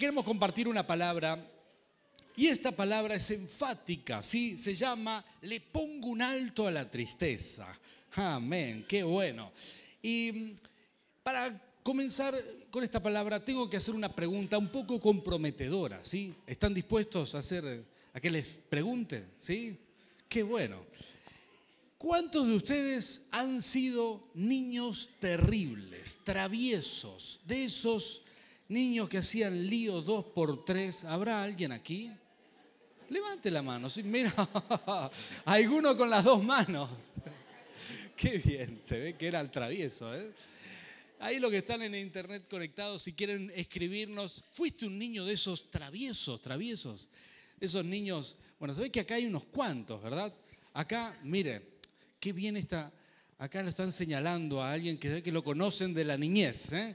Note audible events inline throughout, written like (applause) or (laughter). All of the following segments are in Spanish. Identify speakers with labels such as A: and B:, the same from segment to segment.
A: Queremos compartir una palabra y esta palabra es enfática, ¿sí? Se llama le pongo un alto a la tristeza. Amén, qué bueno. Y mm, para comenzar con esta palabra tengo que hacer una pregunta un poco comprometedora, ¿sí? ¿Están dispuestos a hacer a que les pregunte, ¿sí? Qué bueno. ¿Cuántos de ustedes han sido niños terribles, traviesos, de esos niños que hacían lío dos por tres. ¿Habrá alguien aquí? Levante la mano. Sí, mira, (laughs) alguno con las dos manos. (laughs) Qué bien, se ve que era el travieso. ¿eh? Ahí los que están en internet conectados, si quieren escribirnos, fuiste un niño de esos traviesos, traviesos. Esos niños, bueno, se ve que acá hay unos cuantos, ¿verdad? Acá, mire, qué bien está, acá lo están señalando a alguien que, que lo conocen de la niñez. ¿eh?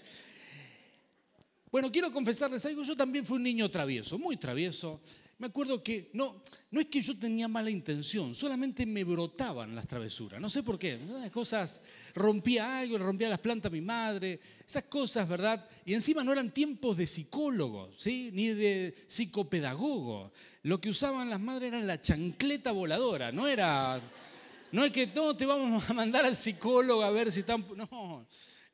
A: Bueno, quiero confesarles algo, yo también fui un niño travieso, muy travieso. Me acuerdo que no, no es que yo tenía mala intención, solamente me brotaban las travesuras. No sé por qué. Esas cosas, rompía algo, rompía las plantas a mi madre, esas cosas, ¿verdad? Y encima no eran tiempos de psicólogo, ¿sí? Ni de psicopedagogo. Lo que usaban las madres era la chancleta voladora, no era. No es que no te vamos a mandar al psicólogo a ver si están. No.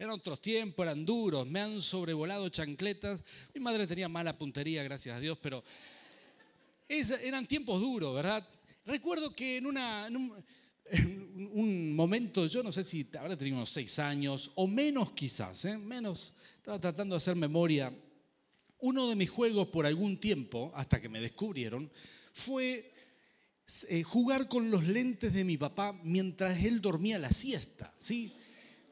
A: Eran otros tiempos, eran duros, me han sobrevolado chancletas. Mi madre tenía mala puntería, gracias a Dios, pero eran tiempos duros, ¿verdad? Recuerdo que en, un, momento, yo no sé si ahora tenía unos seis años o menos quizás, ¿eh? menos, estaba tratando de hacer memoria. Uno de mis juegos por algún tiempo, hasta que me descubrieron, fue eh, jugar con los lentes de mi papá mientras él dormía la siesta, ¿sí?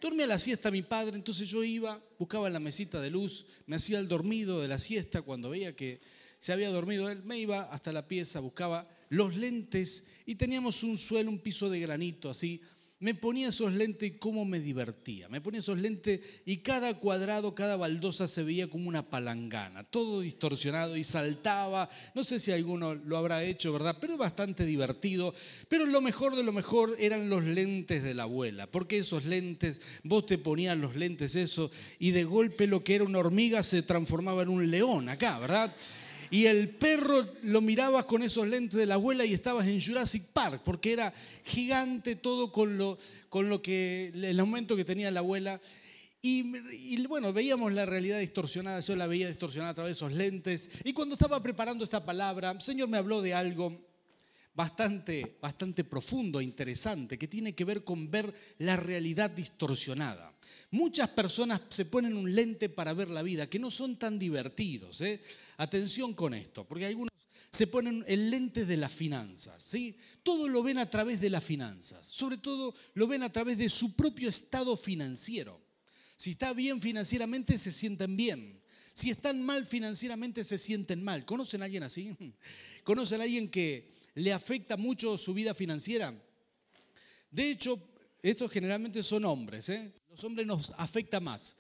A: Dormía la siesta mi padre, entonces yo iba, buscaba la mesita de luz, me hacía el dormido de la siesta cuando veía que se había dormido él, me iba hasta la pieza, buscaba los lentes y teníamos un suelo, un piso de granito así, me ponía esos lentes y cómo me divertía. Me ponía esos lentes y cada cuadrado, cada baldosa se veía como una palangana, todo distorsionado y saltaba. No sé si alguno lo habrá hecho, ¿verdad? Pero es bastante divertido. Pero lo mejor de lo mejor eran los lentes de la abuela, porque esos lentes, vos te ponías los lentes eso y de golpe lo que era una hormiga se transformaba en un león acá, ¿verdad? Y el perro lo mirabas con esos lentes de la abuela y estabas en Jurassic Park, porque era gigante todo con lo, con lo que, el aumento que tenía la abuela. Y, bueno, veíamos la realidad distorsionada, yo la veía distorsionada a través de esos lentes. Y cuando estaba preparando esta palabra, el Señor me habló de algo bastante, bastante profundo, interesante, que tiene que ver con ver la realidad distorsionada. Muchas personas se ponen un lente para ver la vida, que no son tan divertidos. ¿eh? Atención con esto, porque algunos se ponen el lente de las finanzas. ¿sí? Todo lo ven a través de las finanzas, sobre todo lo ven a través de su propio estado financiero. Si está bien financieramente, se sienten bien. Si están mal financieramente, se sienten mal. ¿Conocen a alguien así? (laughs) ¿Conocen a alguien que le afecta mucho su vida financiera? De hecho, estos generalmente son hombres, ¿eh? Los hombres nos afecta más.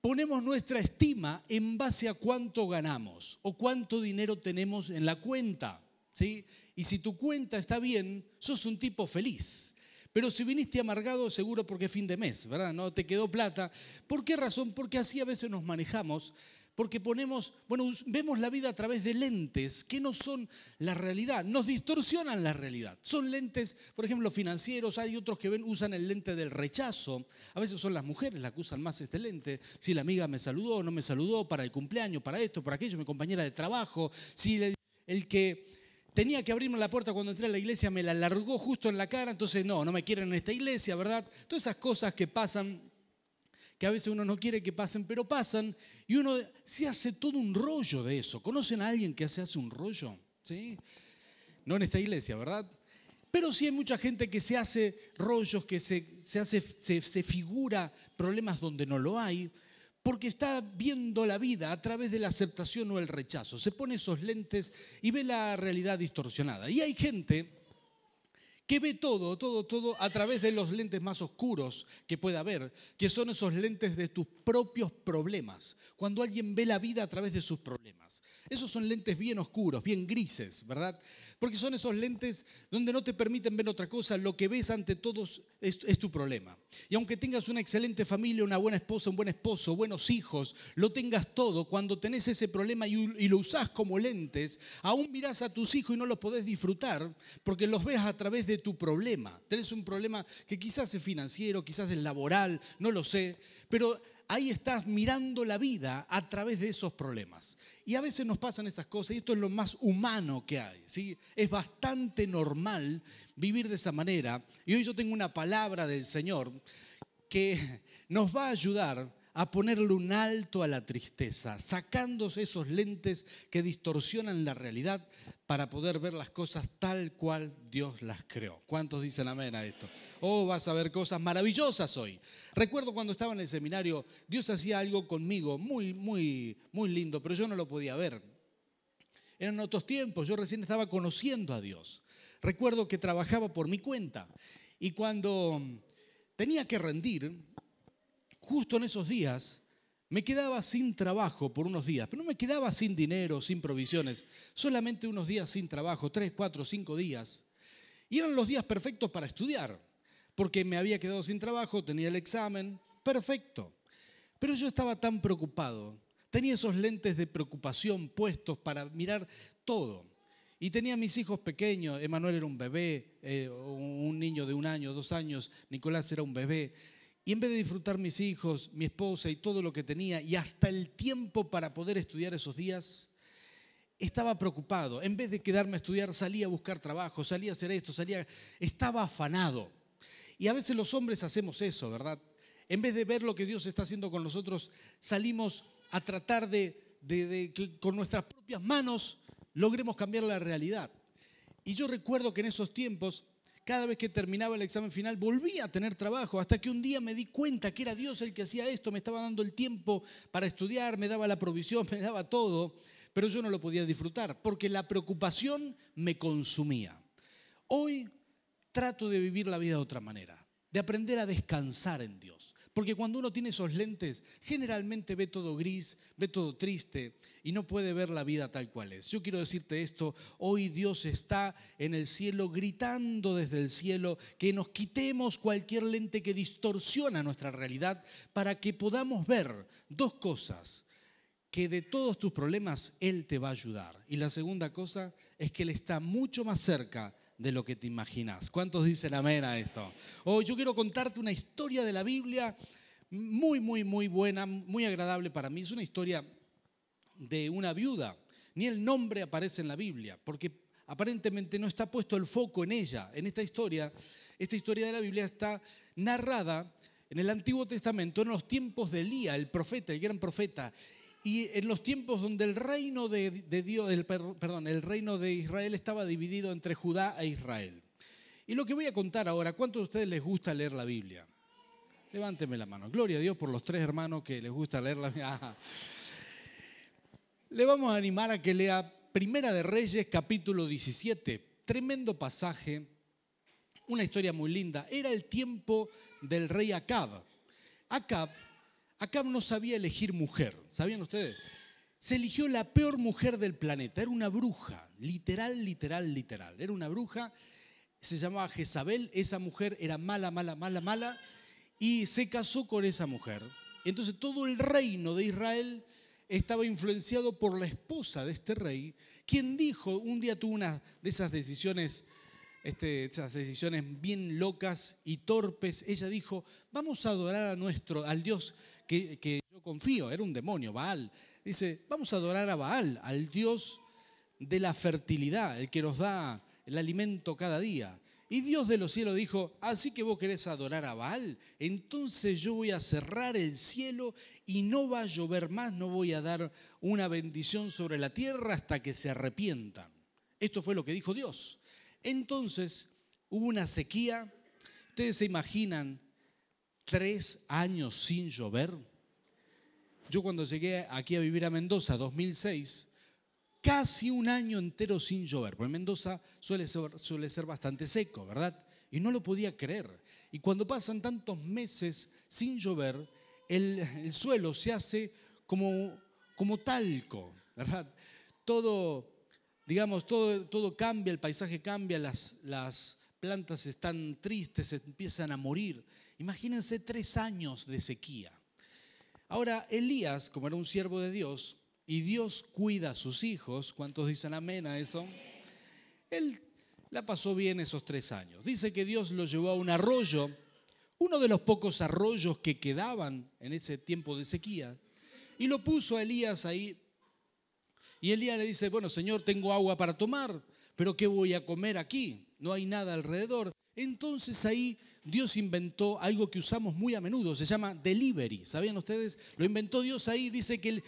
A: Ponemos nuestra estima en base a cuánto ganamos o cuánto dinero tenemos en la cuenta. ¿sí? Y si tu cuenta está bien, sos un tipo feliz. Pero si viniste amargado, seguro porque es fin de mes, ¿verdad? No te quedó plata. ¿Por qué razón? Porque así a veces nos manejamos porque ponemos, bueno, vemos la vida a través de lentes que no son la realidad, nos distorsionan la realidad. Son lentes, por ejemplo, financieros, hay otros que ven, usan el lente del rechazo. A veces son las mujeres las que usan más este lente. Si la amiga me saludó, no me saludó para el cumpleaños, para esto, para aquello, mi compañera de trabajo. Si el, el que tenía que abrirme la puerta cuando entré a la iglesia me la largó justo en la cara, entonces no, no me quieren en esta iglesia, ¿verdad? Todas esas cosas que pasan que a veces uno no quiere que pasen, pero pasan, y uno se hace todo un rollo de eso. ¿Conocen a alguien que se hace un rollo? ¿Sí? No en esta iglesia, ¿verdad? Pero sí hay mucha gente que se hace rollos, que se, hace, se, se figura problemas donde no lo hay, porque está viendo la vida a través de la aceptación o el rechazo. Se pone esos lentes y ve la realidad distorsionada. Y hay gente que ve todo, todo, todo a través de los lentes más oscuros que pueda haber, que son esos lentes de tus propios problemas. Cuando alguien ve la vida a través de sus problemas. Esos son lentes bien oscuros, bien grises, ¿verdad? Porque son esos lentes donde no te permiten ver otra cosa, lo que ves ante todos es, tu problema. Y aunque tengas una excelente familia, una buena esposa, un buen esposo, buenos hijos, lo tengas todo, cuando tenés ese problema y, lo usás como lentes, aún mirás a tus hijos y no los podés disfrutar porque los ves a través de tu problema. Tenés un problema que quizás es financiero, quizás es laboral, no lo sé, pero ahí estás mirando la vida a través de esos problemas. Y a veces nos pasan esas cosas y esto es lo más humano que hay. ¿sí? Es bastante normal vivir de esa manera. Y hoy yo tengo una palabra del Señor que nos va a ayudar a ponerle un alto a la tristeza, sacándose esos lentes que distorsionan la realidad para poder ver las cosas tal cual Dios las creó. ¿Cuántos dicen amén a esto? Oh, vas a ver cosas maravillosas hoy. Recuerdo cuando estaba en el seminario, Dios hacía algo conmigo muy, muy, muy lindo, pero yo no lo podía ver. Eran otros tiempos, yo recién estaba conociendo a Dios. Recuerdo que trabajaba por mi cuenta y cuando tenía que rendir, justo en esos días, me quedaba sin trabajo por unos días, pero no me quedaba sin dinero, sin provisiones, solamente unos días sin trabajo, tres, cuatro, cinco días. Y eran los días perfectos para estudiar, porque me había quedado sin trabajo, tenía el examen, perfecto. Pero yo estaba tan preocupado, tenía esos lentes de preocupación puestos para mirar todo. Y tenía mis hijos pequeños, Emanuel era un bebé, eh, un niño de un año, dos años, Nicolás era un bebé. Y en vez de disfrutar mis hijos, mi esposa y todo lo que tenía, y hasta el tiempo para poder estudiar esos días, estaba preocupado. En vez de quedarme a estudiar, salía a buscar trabajo, salía a hacer esto, salía, estaba afanado. Y a veces los hombres hacemos eso, ¿verdad? En vez de ver lo que Dios está haciendo con nosotros, salimos a tratar de, de que con nuestras propias manos logremos cambiar la realidad. Y yo recuerdo que en esos tiempos cada vez que terminaba el examen final volvía a tener trabajo, hasta que un día me di cuenta que era Dios el que hacía esto, me estaba dando el tiempo para estudiar, me daba la provisión, (laughs) me daba todo, pero yo no lo podía disfrutar, porque la preocupación me consumía. Hoy trato de vivir la vida de otra manera, de aprender a descansar en Dios. Porque cuando uno tiene esos lentes, generalmente ve todo gris, ve todo triste y no puede ver la vida tal cual es. Yo quiero decirte esto, hoy Dios está en el cielo gritando desde el cielo que nos quitemos cualquier lente que distorsiona nuestra realidad para que podamos ver dos cosas, que de todos tus problemas Él te va a ayudar. Y la segunda cosa es que Él está mucho más cerca de lo que te imaginas. ¿Cuántos dicen amén a esto? Hoy yo quiero contarte una historia de la Biblia muy, muy, muy buena, muy agradable para mí. Es una historia de una viuda. Ni el nombre aparece en la Biblia, porque aparentemente no está puesto el foco en ella, en esta historia. Esta historia de la Biblia está narrada en el Antiguo Testamento, en los tiempos de Elías, el profeta, el gran profeta, y en los tiempos donde el reino de, Dios, el, reino de Israel estaba dividido entre Judá e Israel. Y lo que voy a contar ahora, ¿cuántos de ustedes les gusta leer la Biblia? Levánteme la mano. Gloria a Dios por los tres hermanos que les gusta leer la Biblia. (laughs) Le vamos a animar a que lea Primera de Reyes, capítulo 17. Tremendo pasaje, una historia muy linda. Era el tiempo del rey Acab. Acab Acab no sabía elegir mujer, ¿sabían ustedes? Se eligió la peor mujer del planeta, era una bruja, literal, literal, literal. Era una bruja, se llamaba Jezabel, esa mujer era mala, mala, mala, mala, y se casó con esa mujer. Entonces todo el reino de Israel estaba influenciado por la esposa de este rey, quien dijo, un día tuvo una de esas decisiones, este, esas decisiones bien locas y torpes, ella dijo, vamos a adorar a nuestro, al Dios que, yo confío, era un demonio, Baal. Dice, vamos a adorar a Baal, al Dios de la fertilidad, el que nos da el alimento cada día. Y Dios de los cielos dijo, así que vos querés adorar a Baal, entonces yo voy a cerrar el cielo y no va a llover más, no voy a dar una bendición sobre la tierra hasta que se arrepientan. Esto fue lo que dijo Dios. Entonces hubo una sequía. Ustedes se imaginan tres años sin llover. Yo cuando llegué aquí a vivir a Mendoza, 2006, casi un año entero sin llover, porque Mendoza suele ser, bastante seco, ¿verdad? Y no lo podía creer. Y cuando pasan tantos meses sin llover, el, el suelo se hace como, como talco, ¿verdad? Todo, digamos, todo, todo cambia, el paisaje cambia, las, las plantas están tristes, empiezan a morir. Imagínense tres años de sequía. Ahora, Elías, como era un siervo de Dios, y Dios cuida a sus hijos, ¿cuántos dicen amén a eso? Él la pasó bien esos tres años. Dice que Dios lo llevó a un arroyo, uno de los pocos arroyos que quedaban en ese tiempo de sequía, y lo puso a Elías ahí. Y Elías le dice, bueno, Señor, tengo agua para tomar, pero ¿qué voy a comer aquí? No hay nada alrededor. Entonces ahí Dios inventó algo que usamos muy a menudo, se llama delivery. ¿Sabían ustedes? Lo inventó Dios ahí, dice que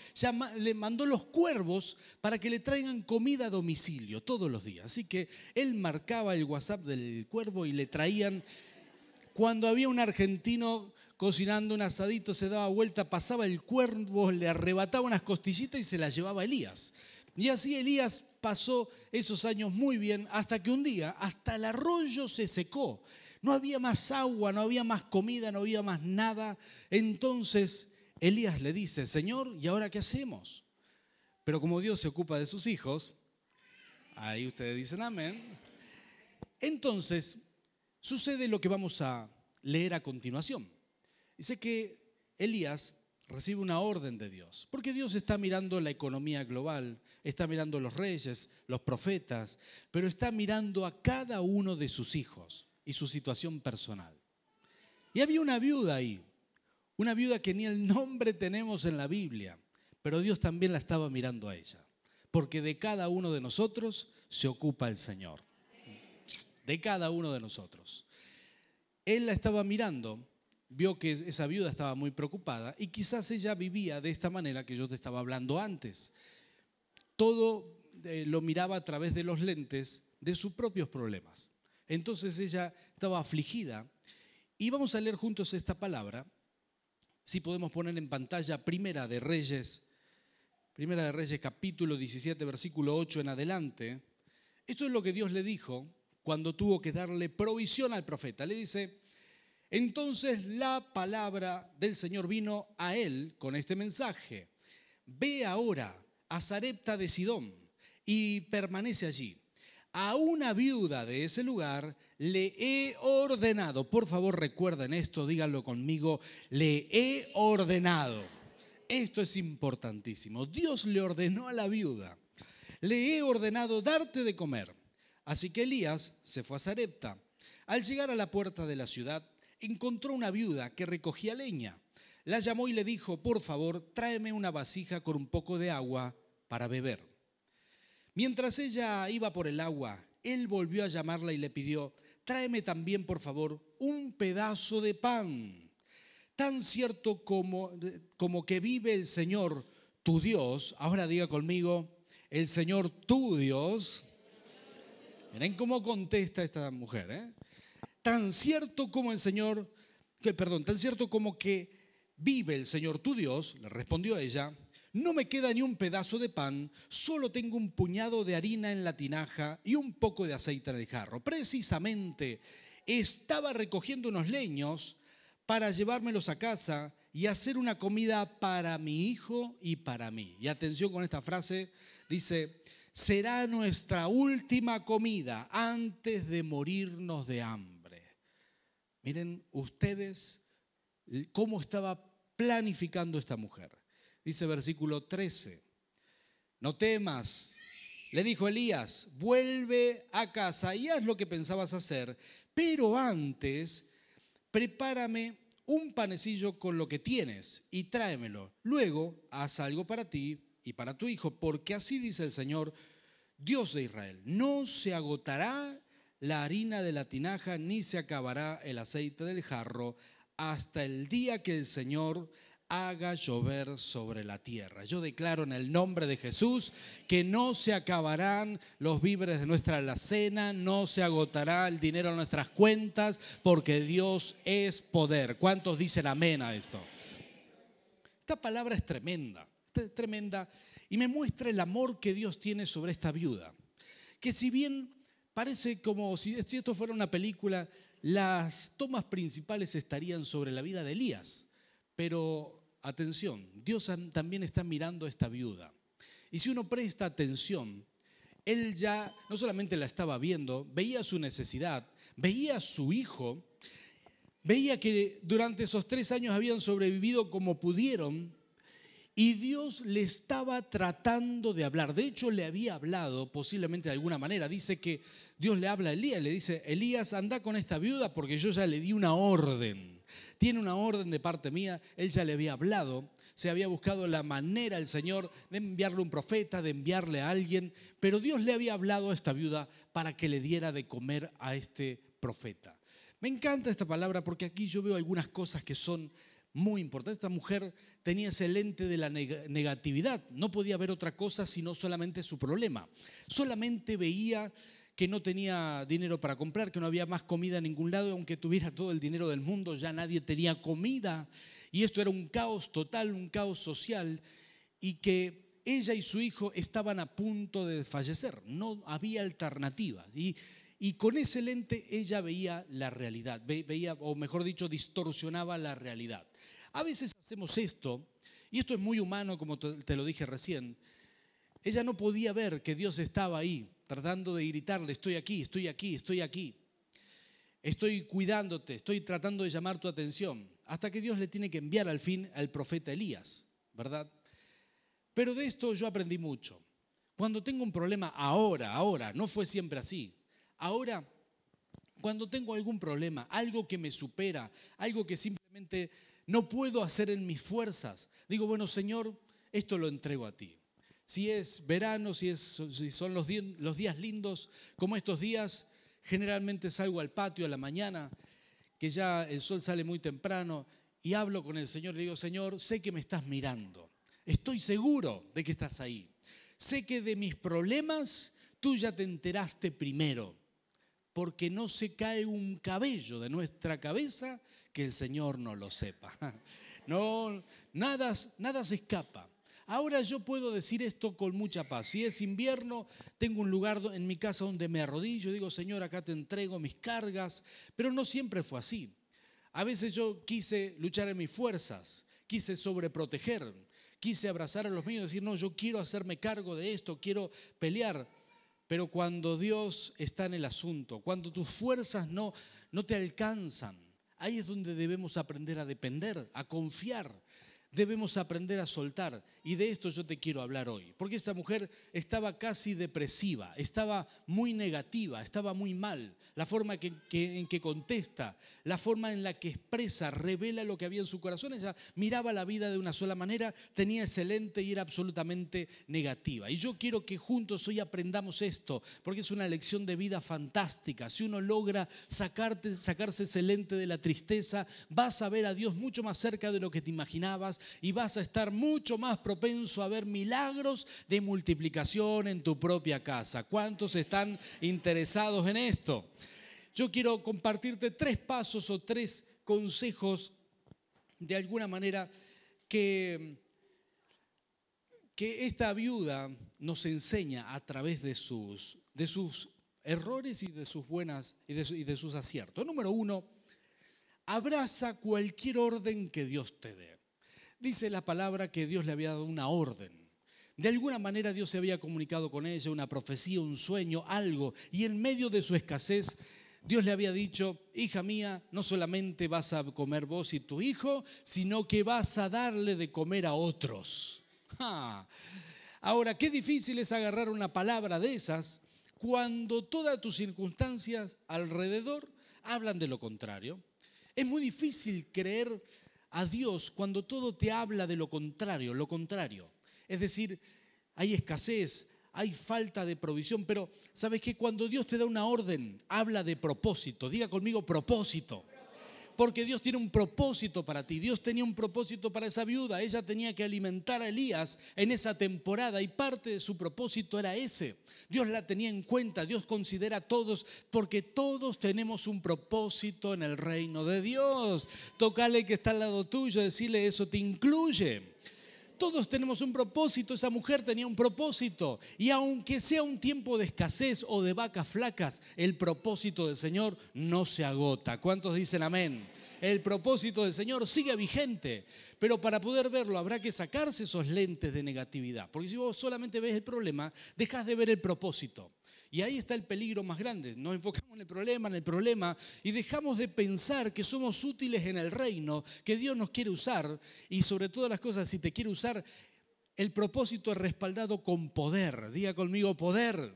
A: le mandó los cuervos para que le traigan comida a domicilio todos los días. Así que él marcaba el WhatsApp del cuervo y le traían, cuando había un argentino cocinando un asadito, se daba vuelta, pasaba el cuervo, le arrebataba unas costillitas y se las llevaba a Elías. Y así Elías pasó esos años muy bien hasta que un día hasta el arroyo se secó. No había más agua, no había más comida, no había más nada. Entonces Elías le dice, Señor, ¿y ahora qué hacemos? Pero como Dios se ocupa de sus hijos, ahí ustedes dicen amén. Entonces sucede lo que vamos a leer a continuación. Dice que Elías recibe una orden de Dios, porque Dios está mirando la economía global, está mirando los reyes, los profetas, pero está mirando a cada uno de sus hijos y su situación personal. Y había una viuda ahí, una viuda que ni el nombre tenemos en la Biblia, pero Dios también la estaba mirando a ella, porque de cada uno de nosotros se ocupa el Señor, de cada uno de nosotros. Él la estaba mirando, vio que esa viuda estaba muy preocupada y quizás ella vivía de esta manera que yo te estaba hablando antes. Todo eh, lo miraba a través de los lentes de sus propios problemas. Entonces ella estaba afligida. Y vamos a leer juntos esta palabra. Si podemos poner en pantalla Primera de Reyes, Primera de Reyes capítulo 17, versículo 8 en adelante. Esto es lo que Dios le dijo cuando tuvo que darle provisión al profeta. Le dice, entonces la palabra del Señor vino a él con este mensaje. Ve ahora a Zarepta de Sidón y permanece allí a una viuda de ese lugar le he ordenado, por favor recuerden esto, díganlo conmigo, le he ordenado. Esto es importantísimo. Dios le ordenó a la viuda, le he ordenado darte de comer. Así que Elías se fue a Zarepta. Al llegar a la puerta de la ciudad, encontró una viuda que recogía leña. La llamó y le dijo, por favor, tráeme una vasija con un poco de agua para beber. Mientras ella iba por el agua, él volvió a llamarla y le pidió, tráeme también, por favor, un pedazo de pan. Tan cierto como, como que vive el Señor, tu Dios, ahora diga conmigo, el Señor, tu Dios. Miren cómo contesta esta mujer. ¿eh? Tan cierto como el Señor, que, perdón, tan cierto como que vive el Señor, tu Dios, le respondió ella, no me queda ni un pedazo de pan, solo tengo un puñado de harina en la tinaja y un poco de aceite en el jarro. Precisamente estaba recogiendo unos leños para llevármelos a casa y hacer una comida para mi hijo y para mí. Y atención con esta frase, dice, será nuestra última comida antes de morirnos de hambre. Miren ustedes cómo estaba planificando esta mujer. Dice versículo 13, no temas, le dijo Elías, vuelve a casa y haz lo que pensabas hacer, pero antes prepárame un panecillo con lo que tienes y tráemelo. Luego haz algo para ti y para tu hijo, porque así dice el Señor, Dios de Israel, no se agotará la harina de la tinaja ni se acabará el aceite del jarro hasta el día que el Señor haga llover sobre la tierra. Yo declaro en el nombre de Jesús que no se acabarán los víveres de nuestra alacena, no se agotará el dinero en nuestras cuentas, porque Dios es poder. ¿Cuántos dicen amén a esto? Esta palabra es tremenda, es tremenda y me muestra el amor que Dios tiene sobre esta viuda. Que si bien parece como si esto fuera una película, las tomas principales estarían sobre la vida de Elías. Pero atención, Dios también está mirando a esta viuda. Y si uno presta atención, él ya no solamente la estaba viendo, veía su necesidad, veía a su hijo, veía que durante esos tres años habían sobrevivido como pudieron y Dios le estaba tratando de hablar. De hecho, le había hablado posiblemente de alguna manera. Dice que Dios le habla a Elías, le dice, Elías, anda con esta viuda porque yo ya le di una orden. Tiene una orden de parte mía, él ya le había hablado se había buscado la manera el Señor de enviarle un profeta, de enviarle a alguien, pero Dios le había hablado a esta viuda para que le diera de comer a este profeta. Me encanta esta palabra porque aquí yo veo algunas cosas que son muy importantes. Esta mujer tenía ese lente de la negatividad, no podía ver otra cosa sino solamente su problema. Solamente veía que no tenía dinero para comprar, que no había más comida en ningún lado, aunque tuviera todo el dinero del mundo, ya nadie tenía comida. Y esto era un caos total, un caos social, y que ella y su hijo estaban a punto de fallecer, no había alternativas. Y, y con ese lente ella veía la realidad, veía, o mejor dicho, distorsionaba la realidad. A veces hacemos esto, y esto es muy humano, como te lo dije recién. Ella no podía ver que Dios estaba ahí, tratando de gritarle, estoy aquí, estoy aquí, estoy aquí. Estoy cuidándote, estoy tratando de llamar tu atención hasta que Dios le tiene que enviar al fin al profeta Elías, ¿verdad? Pero de esto yo aprendí mucho. Cuando tengo un problema ahora, ahora, no fue siempre así. Ahora, cuando tengo algún problema, algo que me supera, algo que simplemente no puedo hacer en mis fuerzas, digo, bueno, Señor, esto lo entrego a ti. Si es verano, si, es, si son los, los días lindos, como estos días, generalmente salgo al patio a la mañana que ya el sol sale muy temprano y hablo con el Señor y le digo, Señor, sé que me estás mirando, estoy seguro de que estás ahí. Sé que de mis problemas tú ya te enteraste primero, porque no se cae un cabello de nuestra cabeza que el Señor no lo sepa. (laughs) No, nada, nada se escapa. Ahora yo puedo decir esto con mucha paz. Si es invierno, tengo un lugar en mi casa donde me arrodillo, digo, Señor, acá te entrego mis cargas, pero no siempre fue así. A veces yo quise luchar en mis fuerzas, quise sobreproteger, quise abrazar a los míos y decir, no, yo quiero hacerme cargo de esto, quiero pelear. Pero cuando Dios está en el asunto, cuando tus fuerzas no, no te alcanzan, ahí es donde debemos aprender a depender, a confiar debemos aprender a soltar. Y de esto yo te quiero hablar hoy. Porque esta mujer estaba casi depresiva, estaba muy negativa, estaba muy mal. La forma en que contesta, la forma en la que expresa, revela lo que había en su corazón. Ella miraba la vida de una sola manera, tenía excelente y era absolutamente negativa. Y yo quiero que juntos hoy aprendamos esto, porque es una lección de vida fantástica. Si uno logra sacarte, sacarse excelente de la tristeza, vas a ver a Dios mucho más cerca de lo que te imaginabas y vas a estar mucho más propenso a ver milagros de multiplicación en tu propia casa. ¿Cuántos están interesados en esto? Yo quiero compartirte tres pasos o tres consejos de alguna manera que, que esta viuda nos enseña a través de sus, de sus errores y de sus buenas y de, y de sus aciertos. Número uno, abraza cualquier orden que Dios te dé. Dice la palabra que Dios le había dado una orden. De alguna manera Dios se había comunicado con ella, una profecía, un sueño, algo. Y en medio de su escasez, Dios le había dicho, hija mía, no solamente vas a comer vos y tu hijo, sino que vas a darle de comer a otros. Ahora, qué difícil es agarrar una palabra de esas cuando todas tus circunstancias alrededor hablan de lo contrario. Es muy difícil creer a Dios cuando todo te habla de lo contrario, lo contrario. Es decir, hay escasez, hay falta de provisión, pero ¿sabes qué? Cuando Dios te da una orden, habla de propósito. Diga conmigo propósito porque Dios tiene un propósito para ti. Dios tenía un propósito para esa viuda. Ella tenía que alimentar a Elías en esa temporada y parte de su propósito era ese. Dios la tenía en cuenta, Dios considera a todos porque todos tenemos un propósito en el reino de Dios. Tocale que está al lado tuyo, decirle eso te incluye. Todos tenemos un propósito, esa mujer tenía un propósito. Y aunque sea un tiempo de escasez o de vacas flacas, el propósito del Señor no se agota. ¿Cuántos dicen amén? El propósito del Señor sigue vigente, pero para poder verlo habrá que sacarse esos lentes de negatividad. Porque si vos solamente ves el problema, dejas de ver el propósito. Y ahí está el peligro más grande. Nos enfocamos en el problema, en el problema, y dejamos de pensar que somos útiles en el reino, que Dios nos quiere usar. Y sobre todas las cosas, si te quiere usar, el propósito es respaldado con poder. Diga conmigo poder.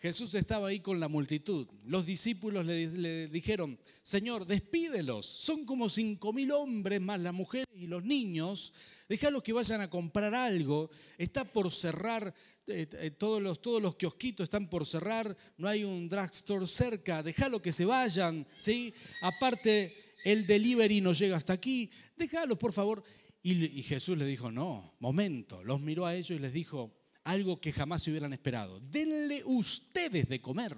A: Jesús estaba ahí con la multitud. Los discípulos le, dijeron, Señor, despídelos. Son como cinco mil hombres más las mujeres y los niños. Déjalos que vayan a comprar algo. Está por cerrar eh, eh, todos, los, todos los kiosquitos están por cerrar, no hay un drugstore cerca, déjalo que se vayan, ¿sí? Aparte, el delivery no llega hasta aquí, déjalos por favor. Y, Jesús le dijo, no, momento, los miró a ellos y les dijo algo que jamás se hubieran esperado. Denle ustedes de comer,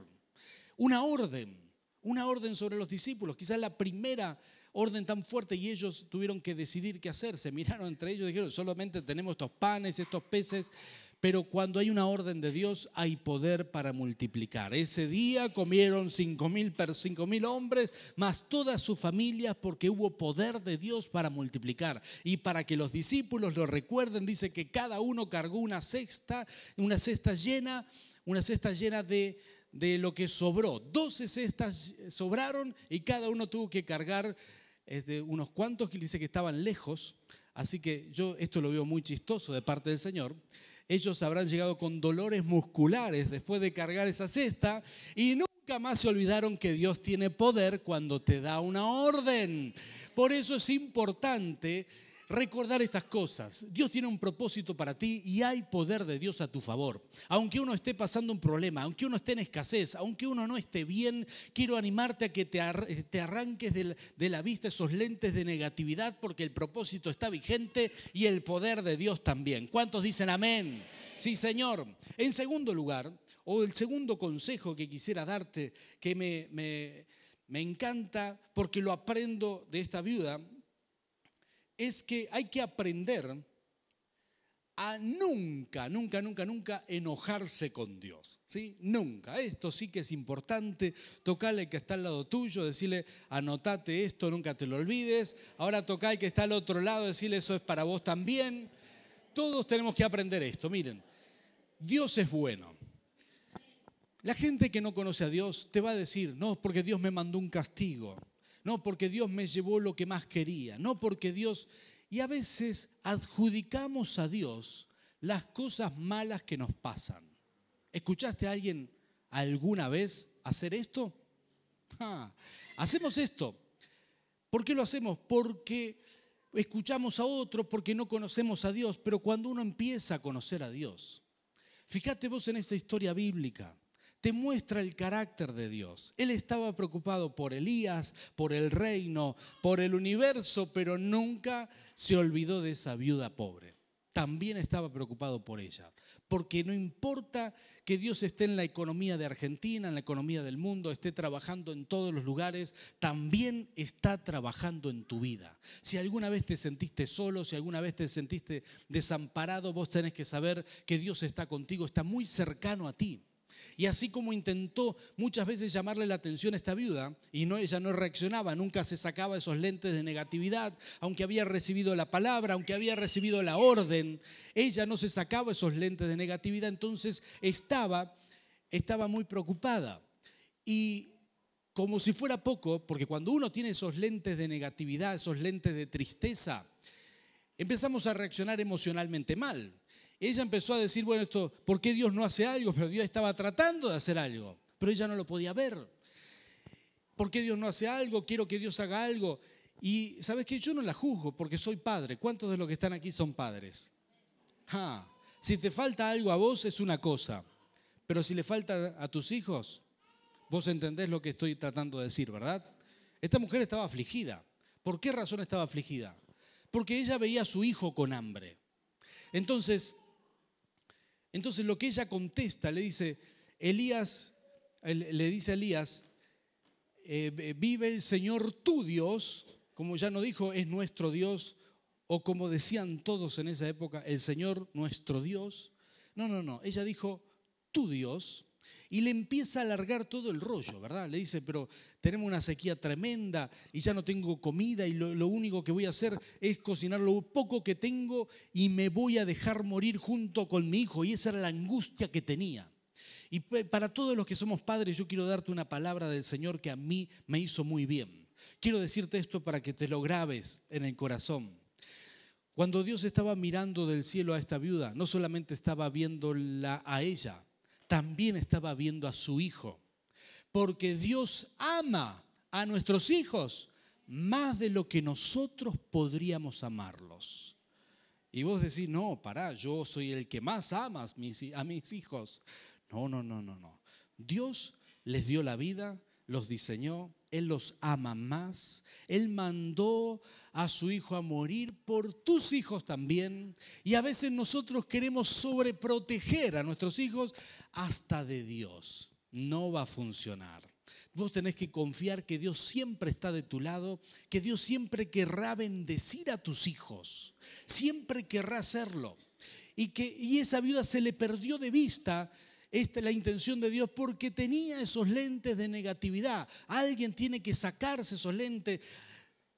A: una orden, una orden sobre los discípulos, quizás la primera orden tan fuerte y ellos tuvieron que decidir qué hacer. Se miraron entre ellos y dijeron, solamente tenemos estos panes, estos peces, pero cuando hay una orden de Dios hay poder para multiplicar. Ese día comieron cinco mil, cinco mil hombres, más todas sus familias, porque hubo poder de Dios para multiplicar. Y para que los discípulos lo recuerden, dice que cada uno cargó una cesta, una cesta llena, una cesta llena de, de lo que sobró. Doce cestas sobraron y cada uno tuvo que cargar este, unos cuantos que dice que estaban lejos. Así que yo esto lo veo muy chistoso de parte del Señor ellos habrán llegado con dolores musculares después de cargar esa cesta y nunca más se olvidaron que Dios tiene poder cuando te da una orden. Por eso es importante recordar estas cosas. Dios tiene un propósito para ti y hay poder de Dios a tu favor. Aunque uno esté pasando un problema, aunque uno esté en escasez, aunque uno no esté bien, quiero animarte a que te, arranques de la vista esos lentes de negatividad porque el propósito está vigente y el poder de Dios también. ¿Cuántos dicen amén? Sí, Señor. En segundo lugar, o el segundo consejo que quisiera darte, que me, me encanta porque lo aprendo de esta viuda, es que hay que aprender a nunca, nunca, nunca, nunca enojarse con Dios. ¿sí? Nunca. Esto sí que es importante. Tocarle que está al lado tuyo, decirle, anotate esto, nunca te lo olvides. Ahora toca al que está al otro lado, decirle, eso es para vos también. Todos tenemos que aprender esto. Miren, Dios es bueno. La gente que no conoce a Dios te va a decir, no, porque Dios me mandó un castigo no porque Dios me llevó lo que más quería, no porque Dios... Y a veces adjudicamos a Dios las cosas malas que nos pasan. ¿Escuchaste a alguien alguna vez hacer esto? hacemos esto. ¿Por qué lo hacemos? Porque escuchamos a otro, porque no conocemos a Dios, pero cuando uno empieza a conocer a Dios, fíjate vos en esta historia bíblica, te muestra el carácter de Dios. Él estaba preocupado por Elías, por el reino, por el universo, pero nunca se olvidó de esa viuda pobre. También estaba preocupado por ella, porque no importa que Dios esté en la economía de Argentina, en la economía del mundo, esté trabajando en todos los lugares, también está trabajando en tu vida. Si alguna vez te sentiste solo, si alguna vez te sentiste desamparado, vos tenés que saber que Dios está contigo, está muy cercano a ti. Y así como intentó muchas veces llamarle la atención a esta viuda, y no, ella no reaccionaba, nunca se sacaba esos lentes de negatividad, aunque había recibido la palabra, aunque había recibido la orden, ella no se sacaba esos lentes de negatividad, entonces estaba, estaba muy preocupada. Y como si fuera poco, porque cuando uno tiene esos lentes de negatividad, esos lentes de tristeza, empezamos a reaccionar emocionalmente mal ella empezó a decir, bueno, esto, ¿por qué Dios no hace algo? Pero Dios estaba tratando de hacer algo, pero ella no lo podía ver. ¿Por qué Dios no hace algo? Quiero que Dios haga algo. Y sabes que yo no la juzgo porque soy padre. ¿Cuántos de los que están aquí son padres? si te falta algo a vos es una cosa, pero si le falta a tus hijos, vos entendés lo que estoy tratando de decir, ¿verdad? Esta mujer estaba afligida. ¿Por qué razón estaba afligida? Porque ella veía a su hijo con hambre. Entonces, entonces lo que ella contesta, le dice, Elías, le dice a Elías, eh, vive el Señor tu Dios, como ya no dijo, es nuestro Dios o como decían todos en esa época, el Señor nuestro Dios. No, no, no. Ella dijo, tu Dios. Y le empieza a alargar todo el rollo, ¿verdad? Le dice, pero tenemos una sequía tremenda y ya no tengo comida y lo, lo, único que voy a hacer es cocinar lo poco que tengo y me voy a dejar morir junto con mi hijo. Y esa era la angustia que tenía. Y para todos los que somos padres, yo quiero darte una palabra del Señor que a mí me hizo muy bien. Quiero decirte esto para que te lo grabes en el corazón. Cuando Dios estaba mirando del cielo a esta viuda, no solamente estaba viéndola a ella, también estaba viendo a su hijo. Porque Dios ama a nuestros hijos más de lo que nosotros podríamos amarlos. Y vos decís, no, pará, yo soy el que más amas a mis hijos. No, no, no, no, no. Dios les dio la vida, los diseñó, Él los ama más. Él mandó a su hijo a morir por tus hijos también. Y a veces nosotros queremos sobreproteger a nuestros hijos hasta de Dios. No va a funcionar. Vos tenés que confiar que Dios siempre está de tu lado, que Dios siempre querrá bendecir a tus hijos, siempre querrá hacerlo. Y que y esa viuda se le perdió de vista esta es la intención de Dios porque tenía esos lentes de negatividad. Alguien tiene que sacarse esos lentes.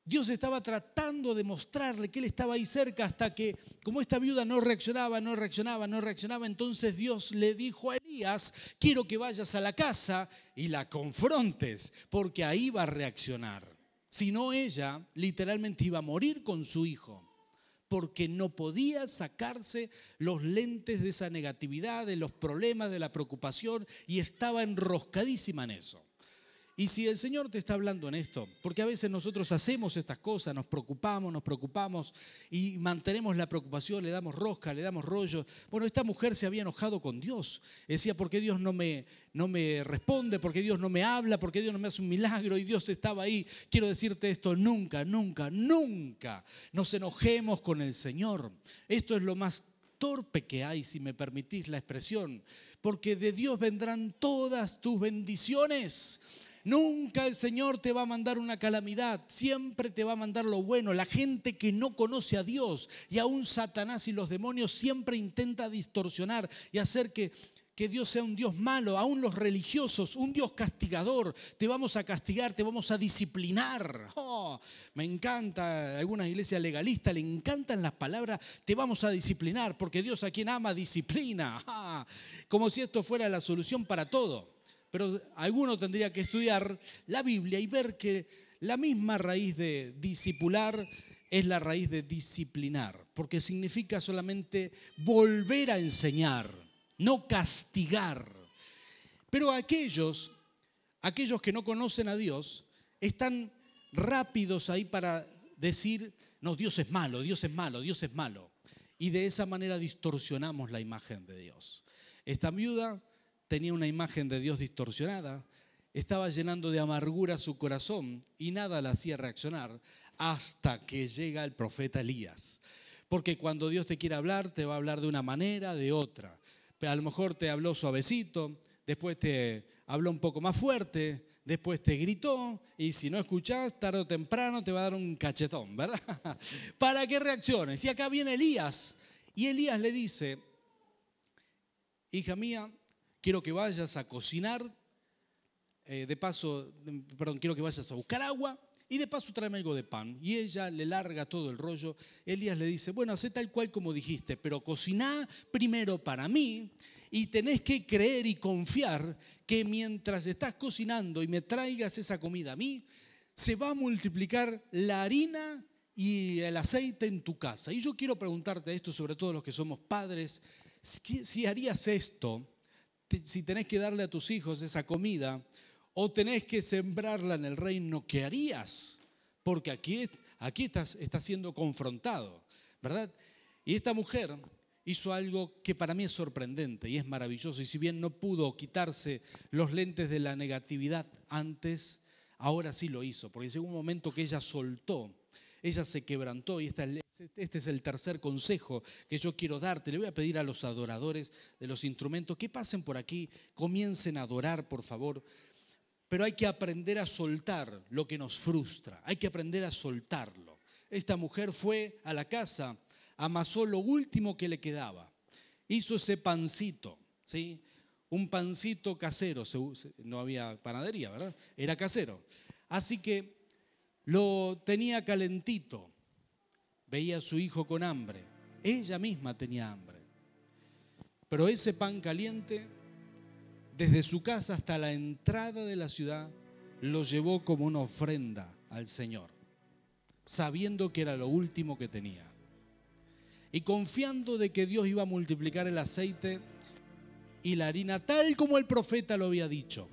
A: Dios estaba tratando de mostrarle que Él estaba ahí cerca hasta que, como esta viuda no reaccionaba, no reaccionaba, no reaccionaba, entonces Dios le dijo a Elías, quiero que vayas a la casa y la confrontes, porque ahí va a reaccionar. Si no, ella literalmente iba a morir con su hijo porque no podía sacarse los lentes de esa negatividad, de los problemas, de la preocupación y estaba enroscadísima en eso. Y si el Señor te está hablando en esto, porque a veces nosotros hacemos estas cosas, nos preocupamos, nos preocupamos y mantenemos la preocupación, le damos rosca, le damos rollo. Bueno, esta mujer se había enojado con Dios. Decía, ¿por qué Dios no me, no me responde? ¿Por qué Dios no me habla? ¿Por qué Dios no me hace un milagro? Y Dios estaba ahí. Quiero decirte esto, nunca, nunca, nunca nos enojemos con el Señor. Esto es lo más torpe que hay, si me permitís la expresión, porque de Dios vendrán todas tus bendiciones. Nunca el Señor te va a mandar una calamidad, siempre te va a mandar lo bueno. La gente que no conoce a Dios y aún Satanás y los demonios siempre intenta distorsionar y hacer que que Dios sea un Dios malo, aún los religiosos, un Dios castigador. Te vamos a castigar, te vamos a disciplinar. Oh, me encanta, algunas iglesias legalistas le encantan las palabras, te vamos a disciplinar, porque Dios a quien ama disciplina. Ah, como si esto fuera la solución para todo pero alguno tendría que estudiar la Biblia y ver que la misma raíz de discipular es la raíz de disciplinar, porque significa solamente volver a enseñar, no castigar. Pero aquellos, aquellos que no conocen a Dios, están rápidos ahí para decir, no, Dios es malo, Dios es malo, Dios es malo. Y de esa manera distorsionamos la imagen de Dios. Esta viuda tenía una imagen de Dios distorsionada, estaba llenando de amargura su corazón y nada la hacía reaccionar hasta que llega el profeta Elías. Porque cuando Dios te quiere hablar, te va a hablar de una manera, de otra. Pero a lo mejor te habló suavecito, después te habló un poco más fuerte, después te gritó y si no escuchás, tarde o temprano te va a dar un cachetón, ¿verdad? (laughs) Para que reacciones. Y acá viene Elías y Elías le dice, hija mía, quiero que vayas a cocinar, eh, de paso, perdón, quiero que vayas a buscar agua y de paso tráeme algo de pan. Y ella le larga todo el rollo. Elías le dice, bueno, hace tal cual como dijiste, pero cociná primero para mí y tenés que creer y confiar que mientras estás cocinando y me traigas esa comida a mí, se va a multiplicar la harina y el aceite en tu casa. Y yo quiero preguntarte esto, sobre todo los que somos padres, si harías esto, si tenés que darle a tus hijos esa comida o tenés que sembrarla en el reino, ¿qué harías? Porque aquí, aquí estás, siendo confrontado, ¿verdad? Y esta mujer hizo algo que para mí es sorprendente y es maravilloso. Y si bien no pudo quitarse los lentes de la negatividad antes, ahora sí lo hizo, porque llegó un momento que ella soltó, ella se quebrantó y esta es este es el tercer consejo que yo quiero darte. Le voy a pedir a los adoradores de los instrumentos que pasen por aquí, comiencen a adorar, por favor. Pero hay que aprender a soltar lo que nos frustra, hay que aprender a soltarlo. esta mujer fue a la casa, amasó lo último que le quedaba, hizo ese pancito, ¿sí? Un pancito casero, no había panadería, ¿verdad? Era casero. Así que lo tenía calentito, veía a su hijo con hambre, ella misma tenía hambre. Pero ese pan caliente, desde su casa hasta la entrada de la ciudad, lo llevó como una ofrenda al Señor, sabiendo que era lo último que tenía. Y confiando de que Dios iba a multiplicar el aceite y la harina tal como el profeta lo había dicho,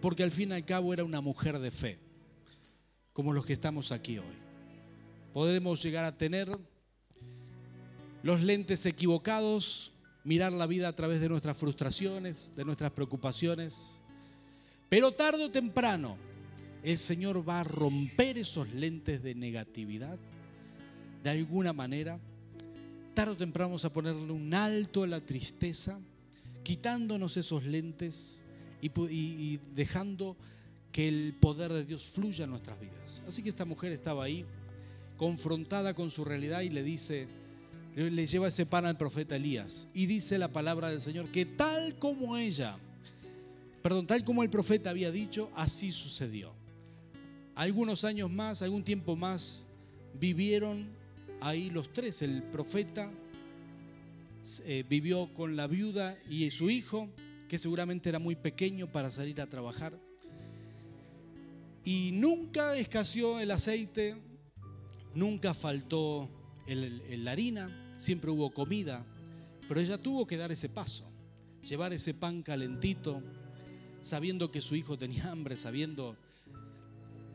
A: porque al fin y al cabo era una mujer de fe, como los que estamos aquí hoy. Podremos llegar a tener los lentes equivocados, mirar la vida a través de nuestras frustraciones, de nuestras preocupaciones, pero tarde o temprano el Señor va a romper esos lentes de negatividad de alguna manera. Tarde o temprano vamos a ponerle un alto a la tristeza, quitándonos esos lentes y, dejando que el poder de Dios fluya en nuestras vidas. Así que esta mujer estaba ahí, confrontada con su realidad y le dice, le lleva ese pan al profeta Elías y dice la palabra del Señor que tal como ella, Perdón, tal como el profeta había dicho, así sucedió. Algunos años más, algún tiempo más, vivieron ahí los tres. El profeta eh, vivió con la viuda y su hijo, que seguramente era muy pequeño para salir a trabajar. Y nunca escaseó el aceite, nunca faltó la harina, siempre hubo comida, pero ella tuvo que dar ese paso, llevar ese pan calentito sabiendo que su hijo tenía hambre, sabiendo...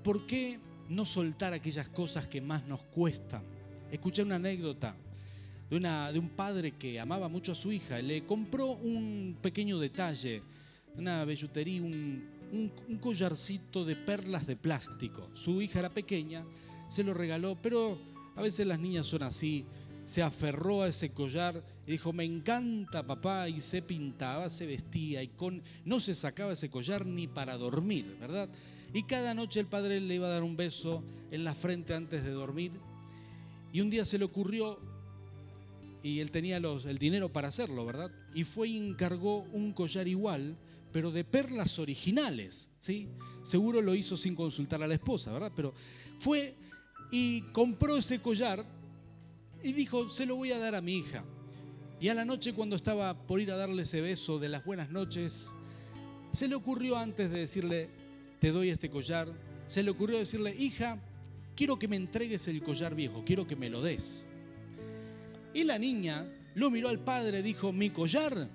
A: ¿Por qué no soltar aquellas cosas que más nos cuestan? Escuché una anécdota de, una, de un padre que amaba mucho a su hija. Le compró un pequeño detalle, una bellutería, un, un collarcito de perlas de plástico. Su hija era pequeña, se lo regaló, pero a veces las niñas son así se aferró a ese collar y dijo, me encanta papá, y se pintaba, se vestía, y con, no se sacaba ese collar ni para dormir, ¿verdad? Y cada noche el padre le iba a dar un beso en la frente antes de dormir, y un día se le ocurrió, y él tenía los, el dinero para hacerlo, ¿verdad? Y fue y encargó un collar igual, pero de perlas originales, ¿sí? Seguro lo hizo sin consultar a la esposa, ¿verdad? Pero fue y compró ese collar y dijo, se lo voy a dar a mi hija. Y a la noche cuando estaba por ir a darle ese beso de las buenas noches, se le ocurrió antes de decirle, te doy este collar, se le ocurrió decirle, hija, quiero que me entregues el collar viejo, quiero que me lo des. Y la niña lo miró al padre, dijo, mi collar,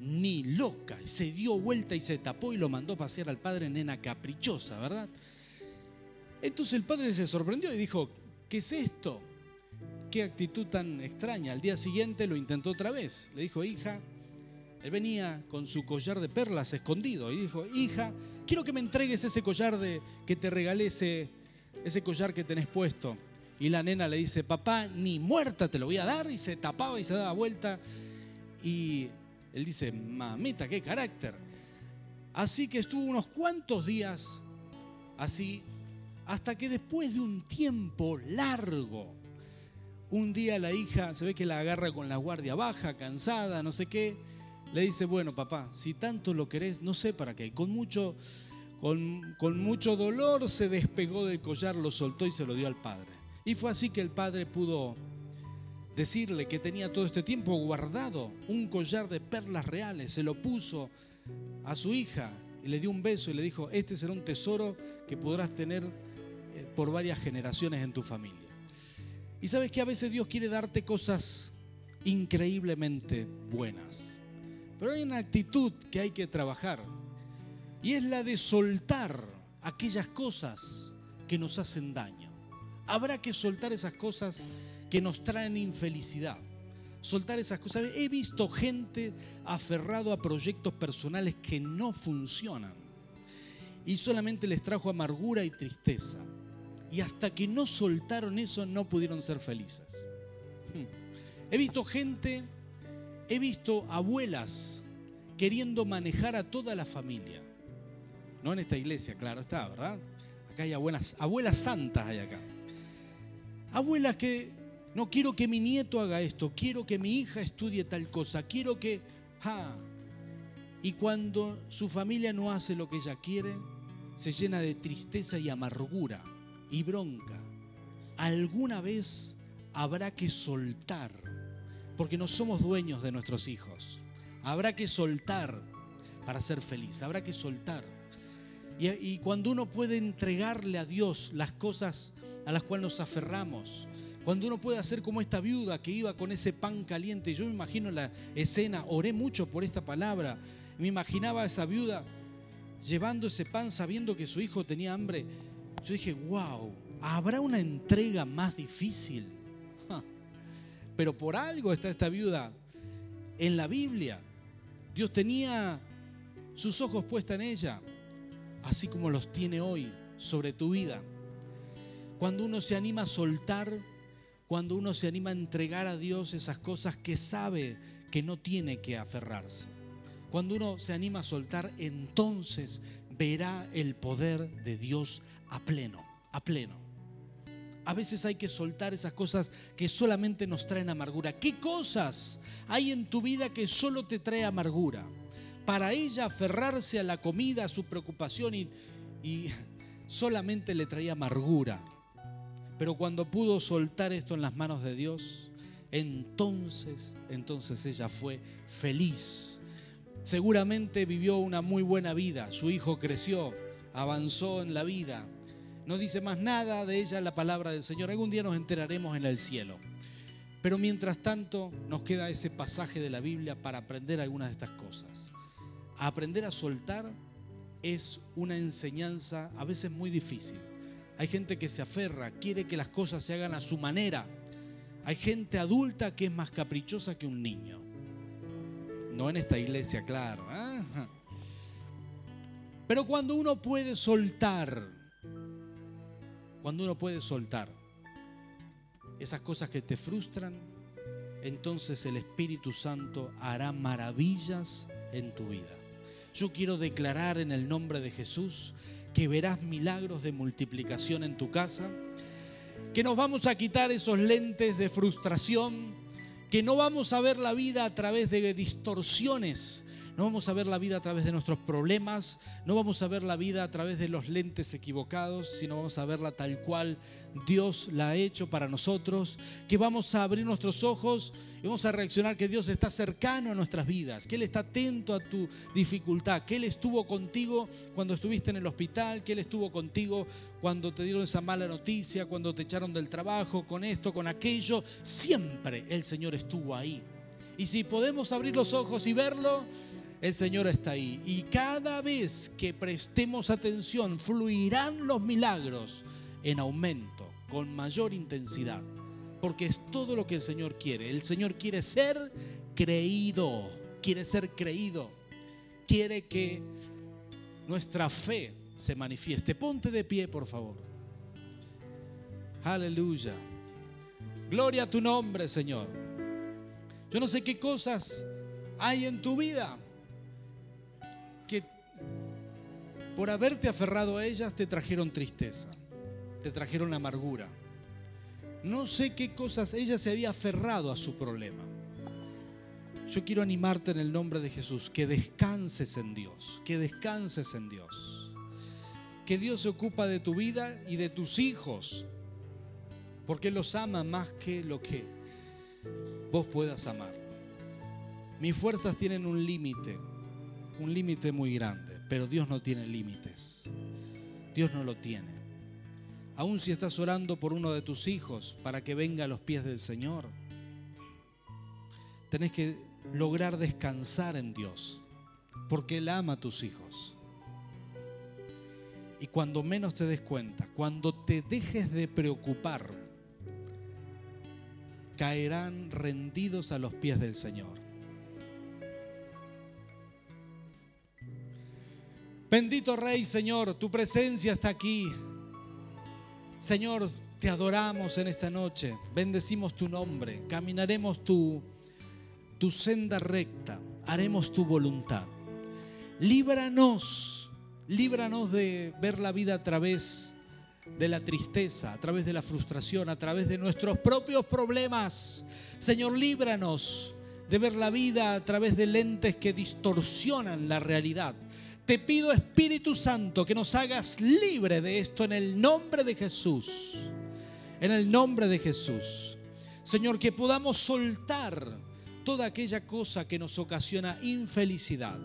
A: ni loca. Se dio vuelta y se tapó y lo mandó a pasear al padre, nena caprichosa, ¿verdad? Entonces el padre se sorprendió y dijo, ¿qué es esto? qué actitud tan extraña. Al día siguiente lo intentó otra vez. Le dijo, hija, él venía con su collar de perlas escondido y dijo, hija, quiero que me entregues ese collar de que te regalé, ese, ese collar que tenés puesto. Y la nena le dice, papá, ni muerta te lo voy a dar. Y se tapaba y se daba vuelta. Y él dice, mamita, qué carácter. Así que estuvo unos cuantos días así, hasta que después de un tiempo largo, un día la hija se ve que la agarra con la guardia baja, cansada, no sé qué. Le dice, bueno papá, si tanto lo querés, no sé para qué. Con mucho, con, con mucho dolor se despegó del collar, lo soltó y se lo dio al padre. Y fue así que el padre pudo decirle que tenía todo este tiempo guardado un collar de perlas reales. Se lo puso a su hija y le dio un beso y le dijo, este será un tesoro que podrás tener por varias generaciones en tu familia. Y sabes que a veces Dios quiere darte cosas increíblemente buenas. Pero hay una actitud que hay que trabajar. Y es la de soltar aquellas cosas que nos hacen daño. Habrá que soltar esas cosas que nos traen infelicidad. Soltar esas cosas. He visto gente aferrado a proyectos personales que no funcionan. Y solamente les trajo amargura y tristeza. Y hasta que no soltaron eso no pudieron ser felices. Hmm. He visto gente, he visto abuelas queriendo manejar a toda la familia. No en esta iglesia, claro está, ¿verdad? Acá hay abuelas, abuelas santas hay acá. Abuela, que no quiero que mi nieto haga esto, quiero que mi hija estudie tal cosa, quiero que... Y cuando su familia no hace lo que ella quiere, se llena de tristeza y amargura y bronca. Alguna vez habrá que soltar, porque no somos dueños de nuestros hijos. Habrá que soltar para ser feliz, habrá que soltar. Y, cuando uno puede entregarle a Dios las cosas a las cuales nos aferramos, cuando uno puede hacer como esta viuda que iba con ese pan caliente, yo me imagino la escena, oré mucho por esta palabra, me imaginaba a esa viuda llevando ese pan sabiendo que su hijo tenía hambre. Yo dije, wow, ¿habrá una entrega más difícil? Pero por algo está esta viuda en la Biblia. Dios tenía sus ojos puestos en ella, así como los tiene hoy sobre tu vida. Cuando uno se anima a soltar, cuando uno se anima a entregar a Dios esas cosas que sabe que no tiene que aferrarse. Cuando uno se anima a soltar, entonces verá el poder de Dios a pleno, a pleno. A veces hay que soltar esas cosas que solamente nos traen amargura. ¿Qué cosas hay en tu vida que solo te trae amargura? Para ella aferrarse a la comida, a su preocupación y, y solamente le traía amargura. Pero cuando pudo soltar esto en las manos de Dios, entonces, entonces ella fue feliz. Seguramente vivió una muy buena vida. Su hijo creció, avanzó en la vida. No dice más nada de ella la palabra del Señor. Algún día nos enteraremos en el cielo. Pero mientras tanto nos queda ese pasaje de la Biblia para aprender algunas de estas cosas. Aprender a soltar es una enseñanza a veces muy difícil. Hay gente que se aferra, quiere que las cosas se hagan a su manera. Hay gente adulta que es más caprichosa que un niño. No en esta iglesia, claro. ¿eh? Pero cuando uno puede soltar, cuando uno puede soltar esas cosas que te frustran, entonces el Espíritu Santo hará maravillas en tu vida. Yo quiero declarar en el nombre de Jesús que verás milagros de multiplicación en tu casa, que nos vamos a quitar esos lentes de frustración, que no vamos a ver la vida a través de distorsiones, no vamos a ver la vida a través de nuestros problemas, no vamos a ver la vida a través de los lentes equivocados, sino vamos a verla tal cual Dios la ha hecho para nosotros, que vamos a abrir nuestros ojos y vamos a reaccionar que Dios está cercano a nuestras vidas, que Él está atento a tu dificultad, que Él estuvo contigo cuando estuviste en el hospital, que Él estuvo contigo cuando te dieron esa mala noticia, cuando te echaron del trabajo, con esto, con aquello, siempre el Señor estuvo ahí. Y si podemos abrir los ojos y verlo, el Señor está ahí. Y cada vez que prestemos atención, fluirán los milagros en aumento, con mayor intensidad. Porque es todo lo que el Señor quiere. El Señor quiere ser creído, quiere ser creído. Quiere que nuestra fe se manifieste. Ponte de pie, por favor. Aleluya. Gloria a tu nombre, Señor. Yo no sé qué cosas hay en tu vida por haberte aferrado a ellas te trajeron tristeza, te trajeron amargura. No sé qué cosas ella se había aferrado a su problema. Yo quiero animarte en el nombre de Jesús, que descanses en Dios, que descanses en Dios. Que Dios se ocupa de tu vida y de tus hijos, porque los ama más que lo que vos puedas amar. Mis fuerzas tienen un límite, un límite muy grande. Pero Dios no tiene límites. Dios no lo tiene. Aun si estás orando por uno de tus hijos para que venga a los pies del Señor, tenés que lograr descansar en Dios, porque Él ama a tus hijos. Y cuando menos te des cuenta, cuando te dejes de preocupar, caerán rendidos a los pies del Señor. Bendito Rey, Señor, tu presencia está aquí. Señor, te adoramos en esta noche, bendecimos tu nombre, caminaremos tu, tu senda recta, haremos tu voluntad. Líbranos, líbranos de ver la vida a través de la tristeza, a través de la frustración, a través de nuestros propios problemas. Señor, líbranos de ver la vida a través de lentes que distorsionan la realidad. Te pido, Espíritu Santo, que nos hagas libre de esto en el nombre de Jesús. En el nombre de Jesús. Señor, que podamos soltar toda aquella cosa que nos ocasiona infelicidad.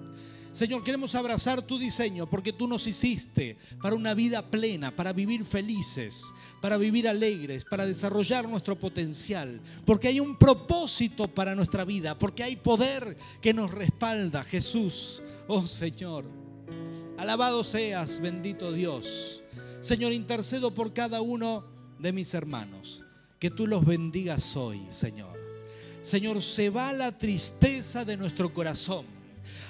A: Señor, queremos abrazar tu diseño porque tú nos hiciste para una vida plena, para vivir felices, para vivir alegres, para desarrollar nuestro potencial, porque hay un propósito para nuestra vida, porque hay poder que nos respalda. Jesús, oh Señor, alabado seas, bendito Dios. Señor, intercedo por cada uno de mis hermanos, que tú los bendigas hoy, Señor. Señor, se va la tristeza de nuestro corazón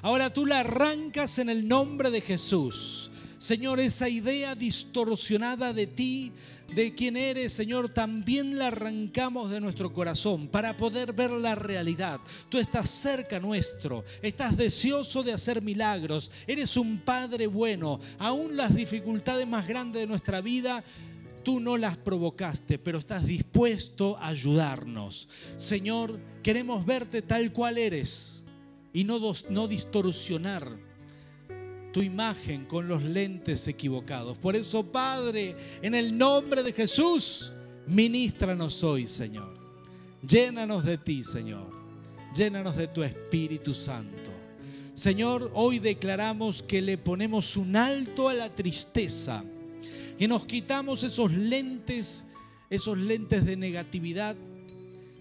A: Ahora tú la arrancas en el nombre de Jesús. Señor, esa idea distorsionada de ti, de quién eres, Señor, también la arrancamos de nuestro corazón para poder ver la realidad. Tú estás cerca nuestro, estás deseoso de hacer milagros, eres un Padre bueno. Aún las dificultades más grandes de nuestra vida, tú no las provocaste, pero estás dispuesto a ayudarnos. Señor, queremos verte tal cual eres y no, no distorsionar tu imagen con los lentes equivocados. Por eso, Padre, en el nombre de Jesús, ministranos hoy, Señor. Llénanos de ti, Señor. Llénanos de tu Espíritu Santo. Señor, hoy declaramos que le ponemos un alto a la tristeza, que nos quitamos esos lentes, esos lentes de negatividad,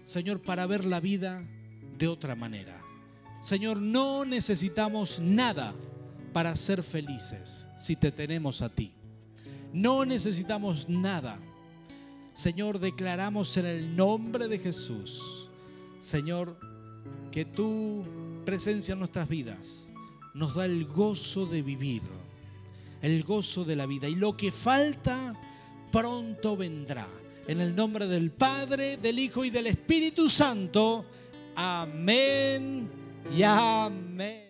A: Señor, para ver la vida de otra manera. Señor, no necesitamos nada para ser felices si te tenemos a ti. No necesitamos nada. Señor, declaramos en el nombre de Jesús, Señor, que tu presencia en nuestras vidas nos da el gozo de vivir, el gozo de la vida. Y lo que falta pronto vendrá. En el nombre del Padre, del Hijo y del Espíritu Santo. Amén y amén.